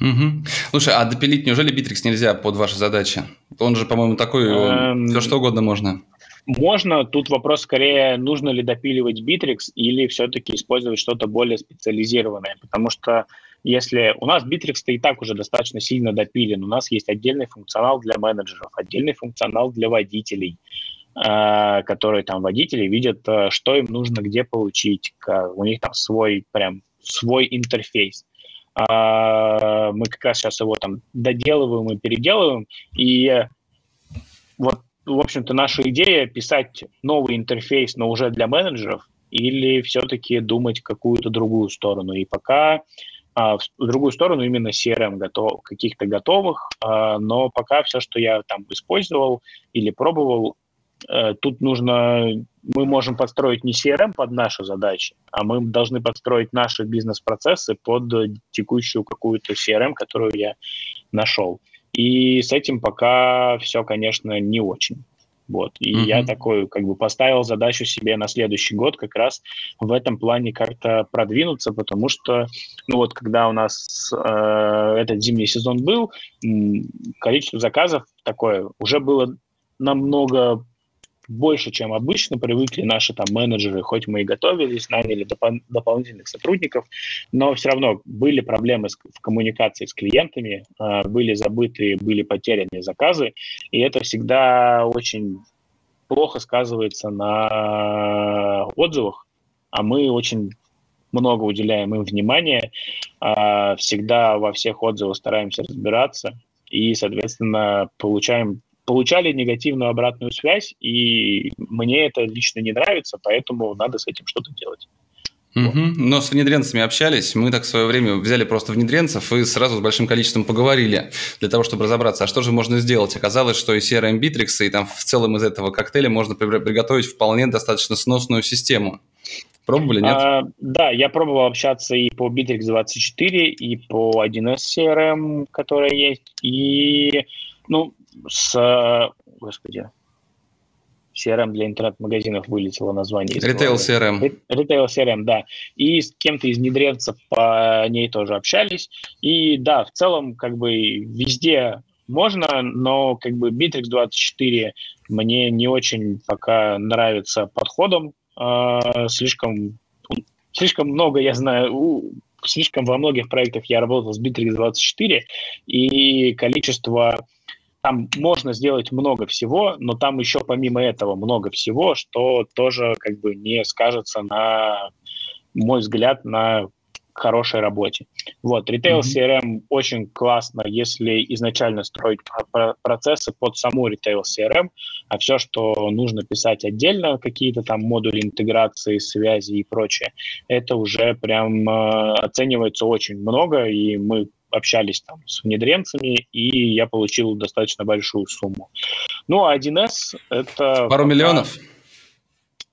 Угу. Слушай, а допилить неужели Битрикс нельзя под ваши задачи? Он же, по-моему, такой, эм... все что угодно можно. Можно, тут вопрос скорее, нужно ли допиливать Битрикс или все-таки использовать что-то более специализированное, потому что если у нас Битрикс-то и так уже достаточно сильно допилен, у нас есть отдельный функционал для менеджеров, отдельный функционал для водителей, э, которые там водители видят, э, что им нужно где получить, у них там свой прям свой интерфейс. А, мы как раз сейчас его там доделываем и переделываем, и вот в общем-то, наша идея писать новый интерфейс, но уже для менеджеров, или все-таки думать какую-то другую сторону. И пока а, в другую сторону именно CRM готов, каких-то готовых, а, но пока все, что я там использовал или пробовал, а, тут нужно, мы можем подстроить не CRM под наши задачи, а мы должны подстроить наши бизнес-процессы под текущую какую-то CRM, которую я нашел. И с этим пока все, конечно, не очень. Вот. И mm-hmm. я такой, как бы, поставил задачу себе на следующий год как раз в этом плане как-то продвинуться, потому что, ну вот, когда у нас э, этот зимний сезон был, количество заказов такое уже было намного больше, чем обычно привыкли наши там менеджеры, хоть мы и готовились, наняли доп- дополнительных сотрудников, но все равно были проблемы с, в коммуникации с клиентами, э, были забыты, были потеряны заказы, и это всегда очень плохо сказывается на отзывах, а мы очень много уделяем им внимания, э, всегда во всех отзывах стараемся разбираться и, соответственно, получаем получали негативную обратную связь, и мне это лично не нравится, поэтому надо с этим что-то делать. Угу. Но с внедренцами общались. Мы так в свое время взяли просто внедренцев и сразу с большим количеством поговорили для того, чтобы разобраться, а что же можно сделать. Оказалось, что и CRM Bittrex, и там в целом из этого коктейля можно приготовить вполне достаточно сносную систему. Пробовали, нет? А, да, я пробовал общаться и по Bittrex 24, и по 1С CRM, которая есть, и ну, с, господи, CRM для интернет-магазинов вылетело название. Retail CRM. Retail CRM, да. И с кем-то из внедренцев по ней тоже общались. И да, в целом, как бы везде можно, но как бы Bittrex 24 мне не очень пока нравится подходом. Э, слишком, слишком много, я знаю, у, слишком во многих проектах я работал с Bittrex 24, и количество там можно сделать много всего, но там еще помимо этого много всего, что тоже как бы не скажется на мой взгляд, на хорошей работе. Вот, Retail CRM очень классно, если изначально строить процессы под саму Retail CRM, а все, что нужно писать отдельно, какие-то там модули интеграции, связи и прочее, это уже прям э, оценивается очень много, и мы общались там с внедренцами, и я получил достаточно большую сумму. Ну, а 1С это... Пару миллионов?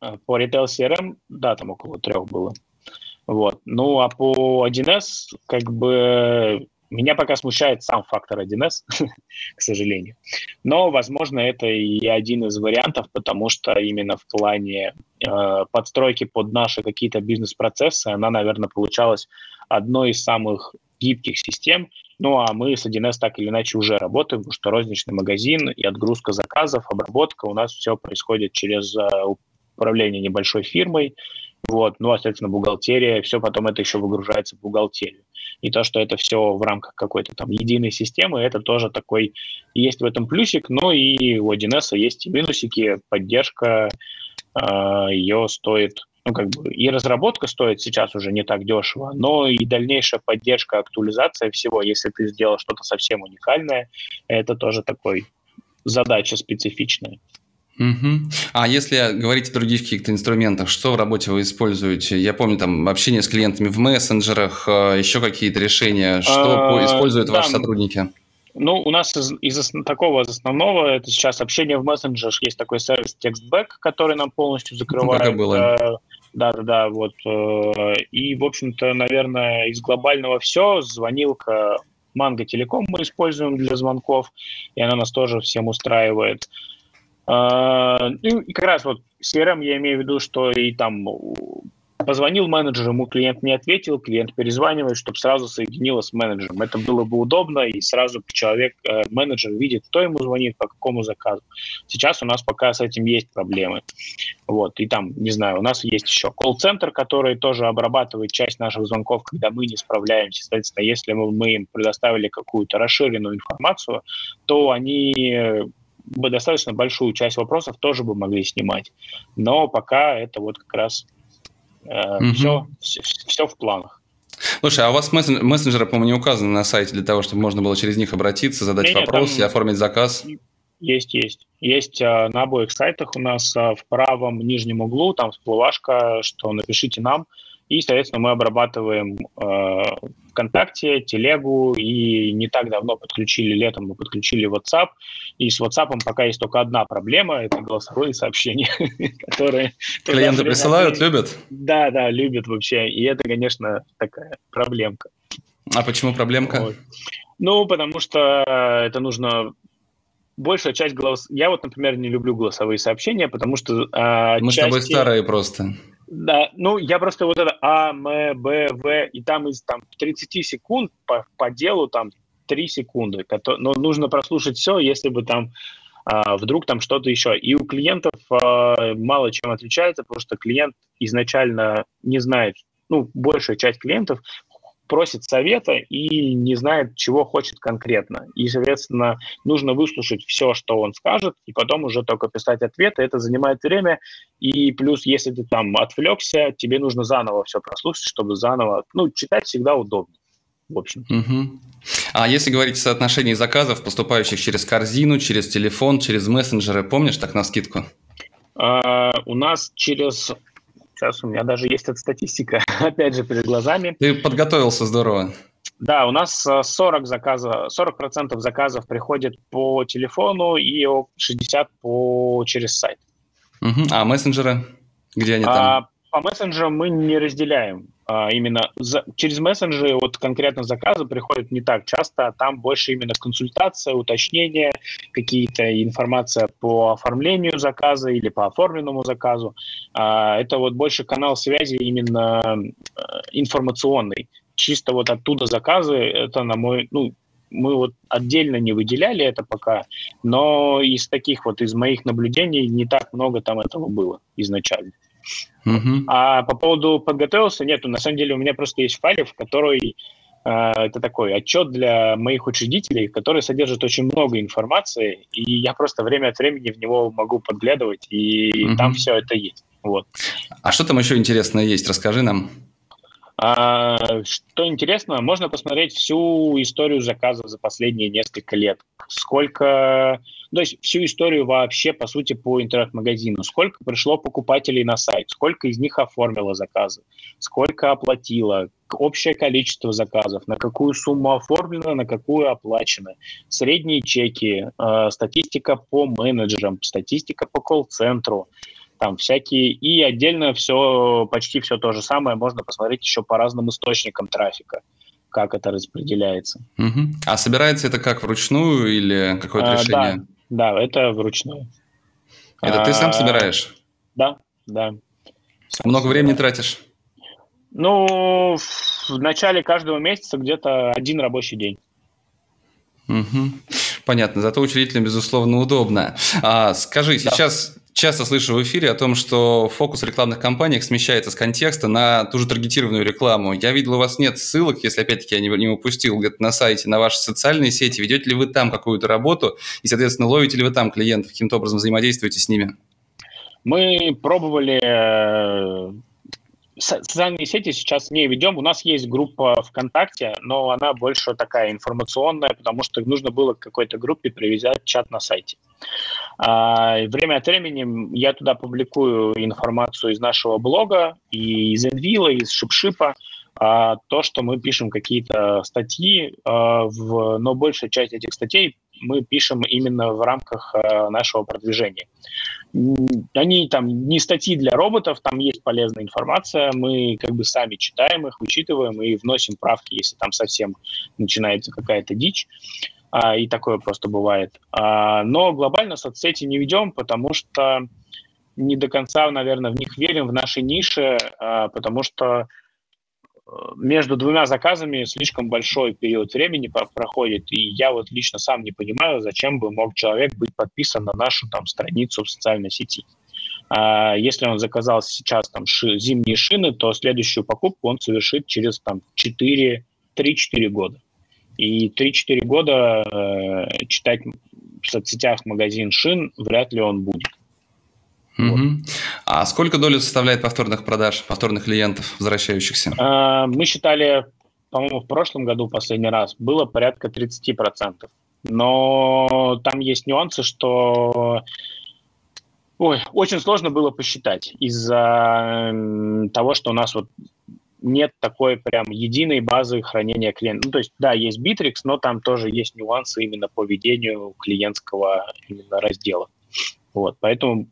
Э, по Retail CRM, да, там около трех было. Вот. Ну, а по 1С, как бы, меня пока смущает сам фактор 1С, к сожалению. Но, возможно, это и один из вариантов, потому что именно в плане э, подстройки под наши какие-то бизнес-процессы она, наверное, получалась одной из самых гибких систем. Ну, а мы с 1С так или иначе уже работаем, потому что розничный магазин и отгрузка заказов, обработка у нас все происходит через э, управление небольшой фирмой, вот, ну, а, соответственно, бухгалтерия, все потом это еще выгружается в бухгалтерию. И то, что это все в рамках какой-то там единой системы, это тоже такой, есть в этом плюсик, но и у 1С есть и минусики, поддержка, э, ее стоит, ну, как бы, и разработка стоит сейчас уже не так дешево, но и дальнейшая поддержка, актуализация всего, если ты сделал что-то совсем уникальное, это тоже такой задача специфичная. Угу. А если говорить о других каких-то инструментах, что в работе вы используете? Я помню там общение с клиентами в мессенджерах, э, еще какие-то решения. Что а, используют ваши сотрудники? Ну, у нас из, из такого из основного это сейчас общение в мессенджерах. Есть такой сервис TextBack, который нам полностью закрывает. Ну, как и было. Да, да, да, вот. Э, и, в общем-то, наверное, из глобального все. Звонилка Манго Телеком мы используем для звонков, и она нас тоже всем устраивает. А, ну, и как раз вот CRM я имею в виду, что и там позвонил менеджеру, ему клиент не ответил, клиент перезванивает, чтобы сразу соединило с менеджером. Это было бы удобно, и сразу человек, э, менеджер видит, кто ему звонит, по какому заказу. Сейчас у нас пока с этим есть проблемы. Вот, и там, не знаю, у нас есть еще колл-центр, который тоже обрабатывает часть наших звонков, когда мы не справляемся. Соответственно, если мы, мы им предоставили какую-то расширенную информацию, то они бы достаточно большую часть вопросов тоже бы могли снимать. Но пока это вот как раз э, угу. все, все, все в планах. Слушай, а у вас мессенджеры, по-моему, не указаны на сайте для того, чтобы можно было через них обратиться, задать нет, вопрос и оформить заказ? Есть, есть. Есть а, на обоих сайтах у нас а, в правом нижнем углу, там всплывашка, что напишите нам, и, соответственно, мы обрабатываем э, ВКонтакте, Телегу, и не так давно подключили, летом мы подключили WhatsApp, и с WhatsApp пока есть только одна проблема, это голосовые сообщения, которые... Клиенты присылают, любят? Да, да, любят вообще, и это, конечно, такая проблемка. А почему проблемка? Вот. Ну, потому что это нужно большая часть голос... Я вот, например, не люблю голосовые сообщения, потому что... Э, Мы части... с тобой старые просто. Да, ну я просто вот это А, М, Б, В, и там из там, 30 секунд по, по делу там 3 секунды. Которые, но нужно прослушать все, если бы там а, вдруг там что-то еще. И у клиентов а, мало чем отличается, потому что клиент изначально не знает, ну, большая часть клиентов просит совета и не знает, чего хочет конкретно. И, соответственно, нужно выслушать все, что он скажет, и потом уже только писать ответы. Это занимает время. И плюс, если ты там отвлекся, тебе нужно заново все прослушать, чтобы заново... Ну, читать всегда удобно. В общем. Угу. А если говорить о соотношении заказов, поступающих через корзину, через телефон, через мессенджеры, помнишь так на скидку? А, у нас через Сейчас у меня даже есть эта статистика, опять же, перед глазами. Ты подготовился здорово. Да, у нас 40 э, заказов, 40% заказов приходит по телефону и 60 по через сайт. Угу. А мессенджеры? Где они там? А, по мессенджерам мы не разделяем. А, именно за, через мессенджеры вот конкретно заказы приходят не так часто, а там больше именно консультация, уточнение, какие-то информация по оформлению заказа или по оформленному заказу. А, это вот больше канал связи именно э, информационный. Чисто вот оттуда заказы, это на мой, ну, мы вот отдельно не выделяли это пока, но из таких вот, из моих наблюдений не так много там этого было изначально. Uh-huh. А по поводу подготовился, нет, на самом деле у меня просто есть файлик, в который это такой отчет для моих учредителей, который содержит очень много информации, и я просто время от времени в него могу подглядывать, и угу. там все это есть. Вот. А что там еще интересное есть? Расскажи нам. А, что интересно, можно посмотреть всю историю заказов за последние несколько лет. Сколько, то есть всю историю вообще, по сути, по интернет-магазину. Сколько пришло покупателей на сайт, сколько из них оформило заказы, сколько оплатило, общее количество заказов, на какую сумму оформлено, на какую оплачено, средние чеки, э, статистика по менеджерам, статистика по колл-центру, там всякие, и отдельно все, почти все то же самое можно посмотреть еще по разным источникам трафика, как это распределяется. Угу. А собирается это как вручную или какое-то а, решение? Да, да, это вручную. Это а, ты сам а, собираешь? Да, да. Сам Много собираю. времени тратишь? Ну, в начале каждого месяца где-то один рабочий день. Угу. Понятно, зато учредителям, безусловно, удобно. А, скажи, да. сейчас часто слышу в эфире о том, что фокус рекламных кампаний смещается с контекста на ту же таргетированную рекламу. Я видел, у вас нет ссылок, если опять-таки я не, не упустил, где-то на сайте, на ваши социальные сети. Ведете ли вы там какую-то работу и, соответственно, ловите ли вы там клиентов, каким-то образом взаимодействуете с ними? Мы пробовали э, социальные сети сейчас не ведем. У нас есть группа ВКонтакте, но она больше такая информационная, потому что нужно было к какой-то группе привязать чат на сайте. А, время от времени я туда публикую информацию из нашего блога, и из Envil, из Шипшипа, а, то, что мы пишем какие-то статьи, а, в, но большая часть этих статей мы пишем именно в рамках а, нашего продвижения. Они там не статьи для роботов, там есть полезная информация, мы как бы сами читаем их, учитываем и вносим правки, если там совсем начинается какая-то дичь. А, и такое просто бывает. А, но глобально соцсети не ведем, потому что не до конца, наверное, в них верим в нашей нише, а, потому что э, между двумя заказами слишком большой период времени проходит, и я вот лично сам не понимаю, зачем бы мог человек быть подписан на нашу там страницу в социальной сети. А если он заказал сейчас там ши, зимние шины, то следующую покупку он совершит через там 4, 3-4 года. И 3-4 года э, читать в соцсетях магазин шин вряд ли он будет. Угу. Вот. А сколько доли составляет повторных продаж, повторных клиентов, возвращающихся? А, мы считали, по-моему, в прошлом году последний раз было порядка 30%. Но там есть нюансы, что Ой, очень сложно было посчитать из-за того, что у нас вот нет такой прям единой базы хранения клиента. Ну, то есть, да, есть Bittrex, но там тоже есть нюансы именно по ведению клиентского именно раздела. Вот, поэтому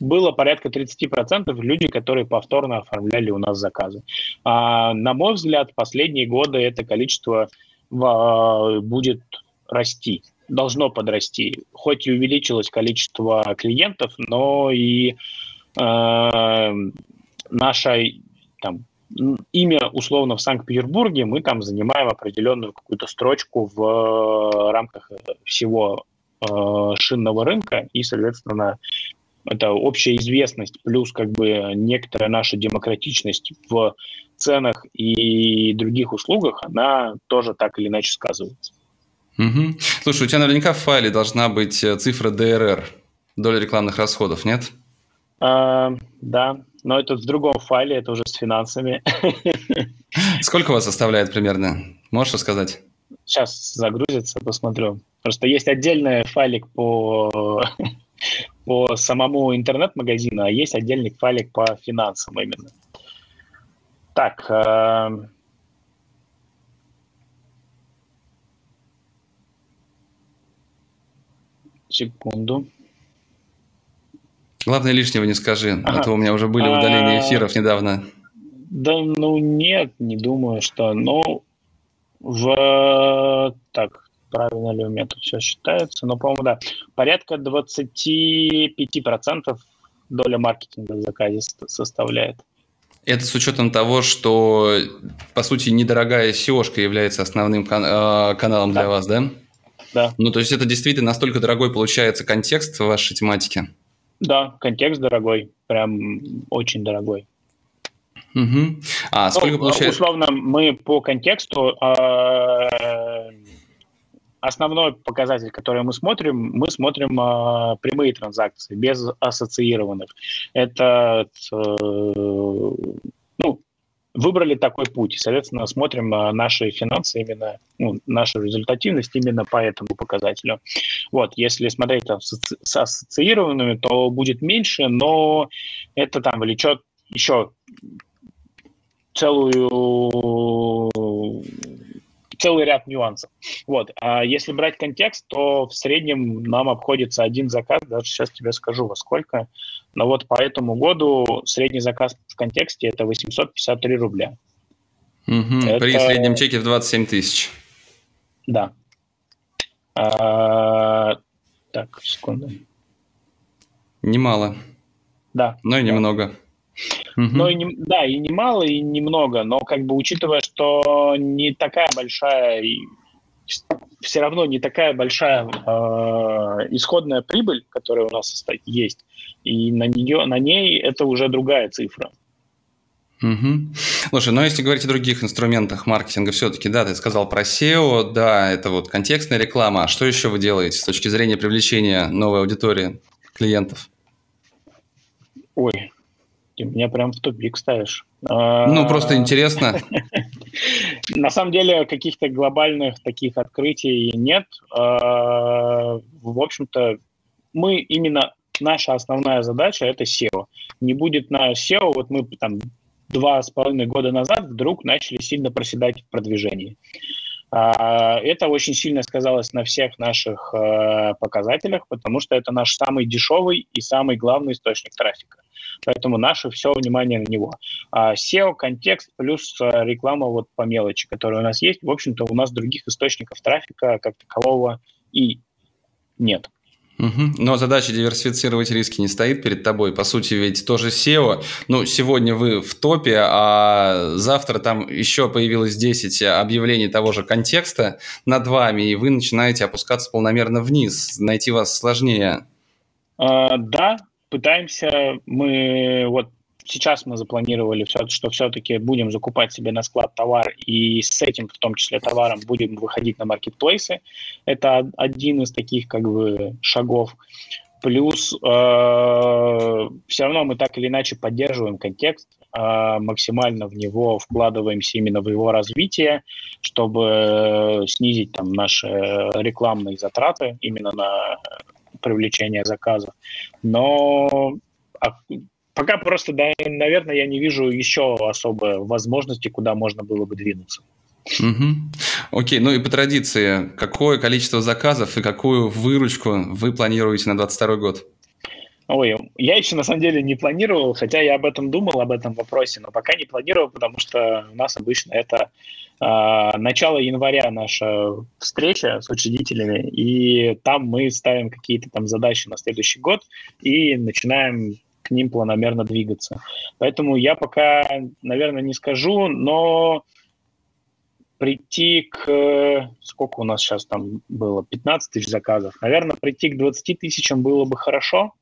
было порядка 30% люди, которые повторно оформляли у нас заказы. А, на мой взгляд, последние годы это количество а, будет расти, должно подрасти. Хоть и увеличилось количество клиентов, но и а, наша там, имя условно в Санкт-Петербурге, мы там занимаем определенную какую-то строчку в э, рамках всего э, шинного рынка, и, соответственно, это общая известность, плюс как бы некоторая наша демократичность в ценах и других услугах, она тоже так или иначе сказывается. Угу. Слушай, у тебя наверняка в файле должна быть э, цифра ДРР, доля рекламных расходов, нет? А, да, но это в другом файле, это уже с финансами. Сколько у вас составляет примерно? Можешь рассказать? Сейчас загрузится, посмотрю. Просто есть отдельный файлик по, по самому интернет-магазину, а есть отдельный файлик по финансам именно. Так, э, секунду. Главное, лишнего не скажи, ага. а то у меня уже были удаления эфиров недавно. Да, ну нет, не думаю, что. Ну, в... Так, правильно ли у меня тут все считается? Ну, по-моему, да. Порядка 25% доля маркетинга в заказе составляет. Это с учетом того, что, по сути, недорогая seo является основным кан- э, каналом да. для вас, да? Да. Ну, то есть это действительно настолько дорогой получается контекст в вашей тематике? Да, контекст дорогой, прям очень дорогой. Угу. А сколько ну, получается? Условно, мы по контексту э, основной показатель, который мы смотрим, мы смотрим э, прямые транзакции без ассоциированных. Это э, ну, выбрали такой путь. Соответственно, смотрим э, наши финансы именно, ну, нашу результативность именно по этому показателю. Вот, если смотреть там, с ассоциированными, то будет меньше, но это там влечет еще целую целый ряд нюансов. Вот. А если брать контекст, то в среднем нам обходится один заказ, даже сейчас тебе скажу во сколько, но вот по этому году средний заказ в контексте это 853 рубля. Угу. Это... При среднем чеке в 27 тысяч. Да. А... Так, секунду. Немало. Да. Но и да. Угу. Ну и не, да, и немало, и немного, но как бы учитывая, что не такая большая, все равно не такая большая э, исходная прибыль, которая у нас есть, и на нее, на ней это уже другая цифра. Угу. Слушай, но если говорить о других инструментах маркетинга, все-таки, да, ты сказал про SEO, да, это вот контекстная реклама. А что еще вы делаете с точки зрения привлечения новой аудитории клиентов? Ой, ты меня прям в тупик ставишь. Ну, просто интересно. На самом деле каких-то глобальных таких открытий нет. А, в общем-то, мы именно наша основная задача это SEO. Не будет на SEO, вот мы там два с половиной года назад вдруг начали сильно проседать в продвижении. А, это очень сильно сказалось на всех наших а, показателях, потому что это наш самый дешевый и самый главный источник трафика. Поэтому наше все внимание на него. А SEO, контекст плюс а, реклама вот по мелочи, которая у нас есть. В общем-то, у нас других источников трафика как такового и нет. Угу. Но задача диверсифицировать риски не стоит перед тобой. По сути, ведь тоже SEO. Ну, сегодня вы в топе, а завтра там еще появилось 10 объявлений того же контекста над вами, и вы начинаете опускаться полномерно вниз. Найти вас сложнее. А, да, пытаемся. Мы вот сейчас мы запланировали, все, что все-таки будем закупать себе на склад товар, и с этим, в том числе товаром, будем выходить на маркетплейсы. Это один из таких как бы шагов. Плюс э, все равно мы так или иначе поддерживаем контекст, э, максимально в него вкладываемся именно в его развитие, чтобы снизить там наши рекламные затраты именно на привлечение заказов. Но а, Пока просто, да, наверное, я не вижу еще особой возможности, куда можно было бы двинуться. Угу. Окей, ну и по традиции, какое количество заказов и какую выручку вы планируете на 2022 год? Ой, я еще на самом деле не планировал, хотя я об этом думал, об этом вопросе, но пока не планировал, потому что у нас обычно это э, начало января наша встреча с учредителями, и там мы ставим какие-то там задачи на следующий год и начинаем к ним планомерно двигаться. Поэтому я пока, наверное, не скажу, но прийти к... Сколько у нас сейчас там было? 15 тысяч заказов. Наверное, прийти к 20 тысячам было бы хорошо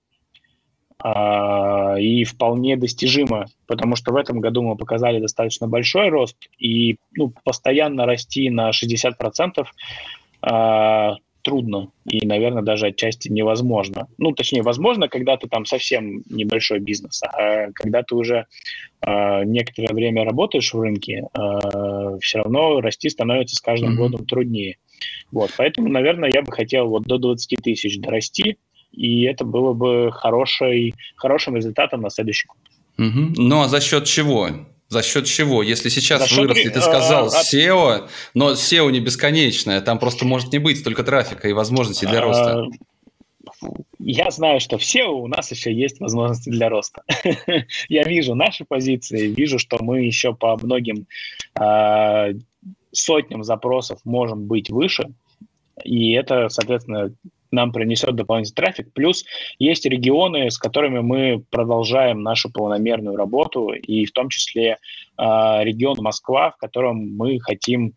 а, и вполне достижимо, потому что в этом году мы показали достаточно большой рост, и ну, постоянно расти на 60% а, трудно и, наверное, даже отчасти невозможно. Ну, точнее, возможно, когда ты там совсем небольшой бизнес, а когда ты уже э, некоторое время работаешь в рынке, э, все равно расти становится с каждым mm-hmm. годом труднее. Вот, поэтому, наверное, я бы хотел вот до 20 тысяч дорасти, и это было бы хорошей, хорошим результатом на следующий год. Угу. Ну а за счет чего? За счет чего? Если сейчас За выросли, ты сказал, а, SEO, но SEO не бесконечное, там просто может не быть столько трафика и возможностей для роста. Я знаю, что в SEO у нас еще есть возможности для роста. Я вижу наши позиции, вижу, что мы еще по многим э, сотням запросов можем быть выше, и это, соответственно, нам принесет дополнительный трафик. Плюс есть регионы, с которыми мы продолжаем нашу полномерную работу, и в том числе э, регион Москва, в котором мы хотим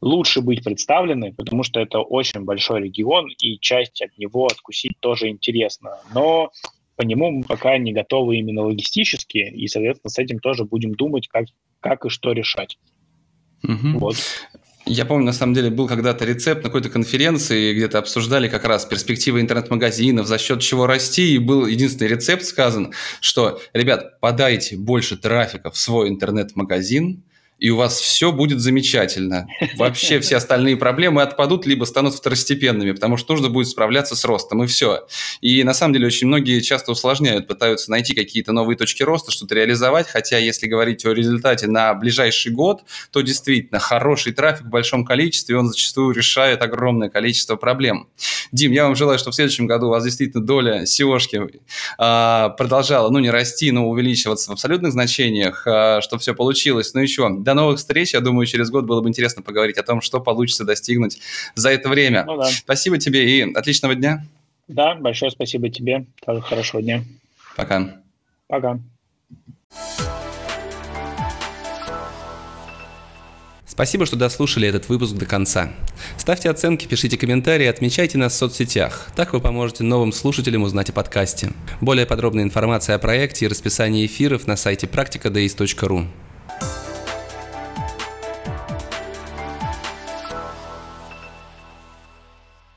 лучше быть представлены, потому что это очень большой регион, и часть от него откусить тоже интересно. Но по нему мы пока не готовы именно логистически, и, соответственно, с этим тоже будем думать, как, как и что решать. Угу. Вот. Я помню, на самом деле, был когда-то рецепт на какой-то конференции, где-то обсуждали как раз перспективы интернет-магазинов, за счет чего расти, и был единственный рецепт сказан, что, ребят, подайте больше трафика в свой интернет-магазин, и у вас все будет замечательно. Вообще все остальные проблемы отпадут, либо станут второстепенными, потому что нужно будет справляться с ростом, и все. И на самом деле очень многие часто усложняют, пытаются найти какие-то новые точки роста, что-то реализовать, хотя если говорить о результате на ближайший год, то действительно хороший трафик в большом количестве, он зачастую решает огромное количество проблем. Дим, я вам желаю, чтобы в следующем году у вас действительно доля SEOшки а, продолжала, ну не расти, но увеличиваться в абсолютных значениях, а, чтобы все получилось. Ну еще до новых встреч. Я думаю, через год было бы интересно поговорить о том, что получится достигнуть за это время. Ну, да. Спасибо тебе и отличного дня. Да, большое спасибо тебе. Тоже хорошего дня. Пока. Пока. Спасибо, что дослушали этот выпуск до конца. Ставьте оценки, пишите комментарии, отмечайте нас в соцсетях. Так вы поможете новым слушателям узнать о подкасте. Более подробная информация о проекте и расписании эфиров на сайте практикадеис.ру.